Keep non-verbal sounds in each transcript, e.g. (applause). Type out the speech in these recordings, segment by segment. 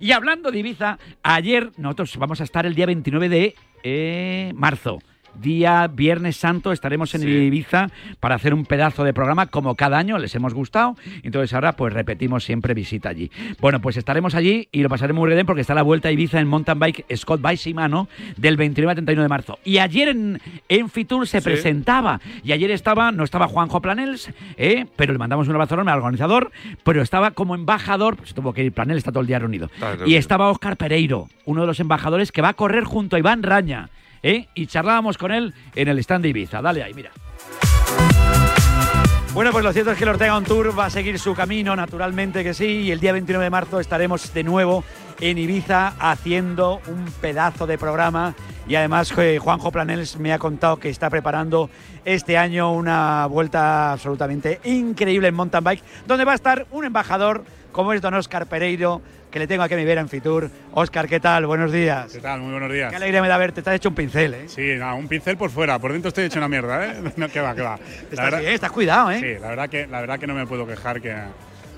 Y hablando de Ibiza, ayer nosotros vamos a estar el día 29 de eh, marzo día Viernes Santo estaremos en Ibiza para hacer un pedazo de programa como cada año, les hemos gustado, entonces ahora pues repetimos siempre visita allí. Bueno, pues estaremos allí y lo pasaremos muy bien porque está la vuelta a Ibiza en mountain bike Scott by Shimano del 29 al 31 de marzo. Y ayer en, en Fitur se presentaba y ayer estaba, no estaba Juanjo Planels, ¿eh? pero le mandamos un abrazo enorme al organizador, pero estaba como embajador, pues tuvo que ir Planels, está todo el día reunido. y estaba Oscar Pereiro, uno de los embajadores que va a correr junto a Iván Raña. ¿Eh? y charlábamos con él en el stand de Ibiza. Dale ahí, mira. Bueno, pues lo cierto es que el Ortega On Tour va a seguir su camino, naturalmente que sí, y el día 29 de marzo estaremos de nuevo en Ibiza haciendo un pedazo de programa y además eh, Juanjo Planels me ha contado que está preparando este año una vuelta absolutamente increíble en mountain bike, donde va a estar un embajador como es don Oscar Pereiro, que le tengo aquí a mi vera en Fitur. Oscar, ¿qué tal? Buenos días. ¿Qué tal? Muy buenos días. Qué alegría me da verte. Estás hecho un pincel, ¿eh? Sí, un pincel por fuera. Por dentro estoy hecho una mierda, ¿eh? (laughs) No, que va, que va. estás, estás cuidado, ¿eh? Sí, la verdad que, la verdad que no me puedo quejar, que,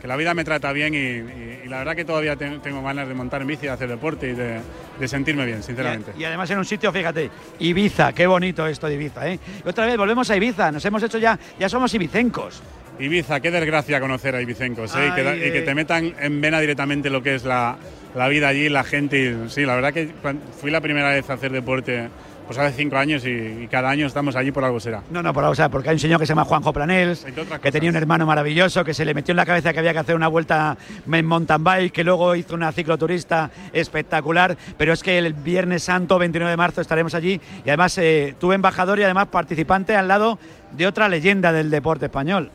que la vida me trata bien y, la verdad que todavía tengo ganas de montar en bici, de hacer deporte y de, de sentirme bien, sinceramente. Y, además en un sitio, fíjate, Ibiza, qué bonito esto de Ibiza, ¿eh? Y otra vez volvemos a Ibiza, nos hemos hecho ya, ya somos ibicencos. Ibiza, qué desgracia conocer a ibicencos, ¿eh? y, que, y, que, te metan en vena directamente lo que es la, la vida allí, la gente. sí, la verdad que fui la primera vez a hacer deporte pues hace cinco años y, cada año estamos allí por algo será. No, no, por algo será, porque hay un señor que se llama Juanjo Planels, que tenía un hermano maravilloso, que se le metió en la cabeza que había que hacer una vuelta en mountain bike, que luego hizo una cicloturista espectacular, pero es que el Viernes Santo, 29 de marzo, estaremos allí y además eh, tuve embajador y además participante al lado de otra leyenda del deporte español.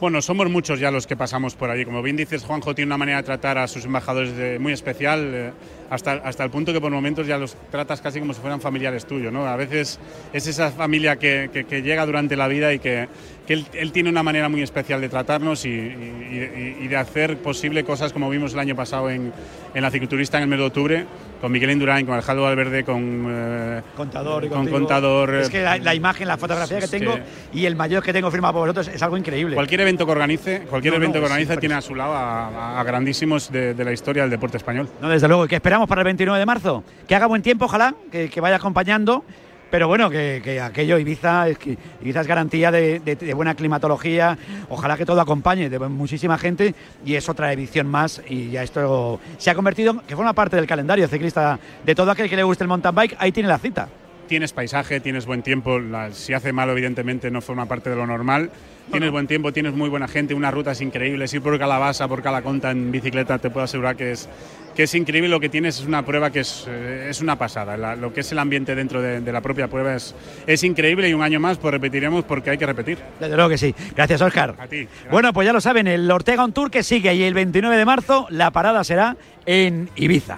Bueno, somos muchos ya los que pasamos por allí. Como bien dices, Juanjo tiene una manera de tratar a sus embajadores muy especial, eh, hasta, hasta el punto que por momentos ya los tratas casi como si fueran familiares tuyos. ¿no? A veces es esa familia que, que, llega durante la vida y que, que él, tiene una manera muy especial de tratarnos y, y, de hacer posible cosas como vimos el año pasado en, en la cicloturista en el mes de octubre, con Miguel Indurain, con Alejandro Valverde, con eh, Contador. con Contador. Es que la, imagen, la fotografía que tengo y el mayor que tengo firmado por vosotros es algo increíble. Cualquier evento que organice, cualquier evento que organice tiene a su lado a, grandísimos de, la historia del deporte español. No, desde luego. ¿Qué esperamos para el 29 de marzo? Que haga buen tiempo, ojalá, que, que vaya acompañando pero bueno, que, aquello Ibiza es, que Ibiza es garantía de, buena climatología, ojalá que todo acompañe de muchísima gente y es otra edición más y ya esto se ha convertido, que forma parte del calendario ciclista de todo aquel que le guste el mountain bike, ahí tiene la cita. Tienes paisaje, tienes buen tiempo, si hace malo evidentemente no forma parte de lo normal, tienes buen tiempo, tienes muy buena gente, unas rutas increíbles, ir por Calabasa, por Calaconta en bicicleta, te puedo asegurar que es, que es increíble. Lo que tienes es una prueba que es, eh, es una pasada. lo que es el ambiente dentro de, la propia prueba es, es increíble y un año más pues repetiremos porque hay que repetir. Desde luego que sí. Gracias, Oscar. A ti. Bueno, pues ya lo saben, el Ortega On Tour que sigue y el 29 de marzo la parada será en Ibiza.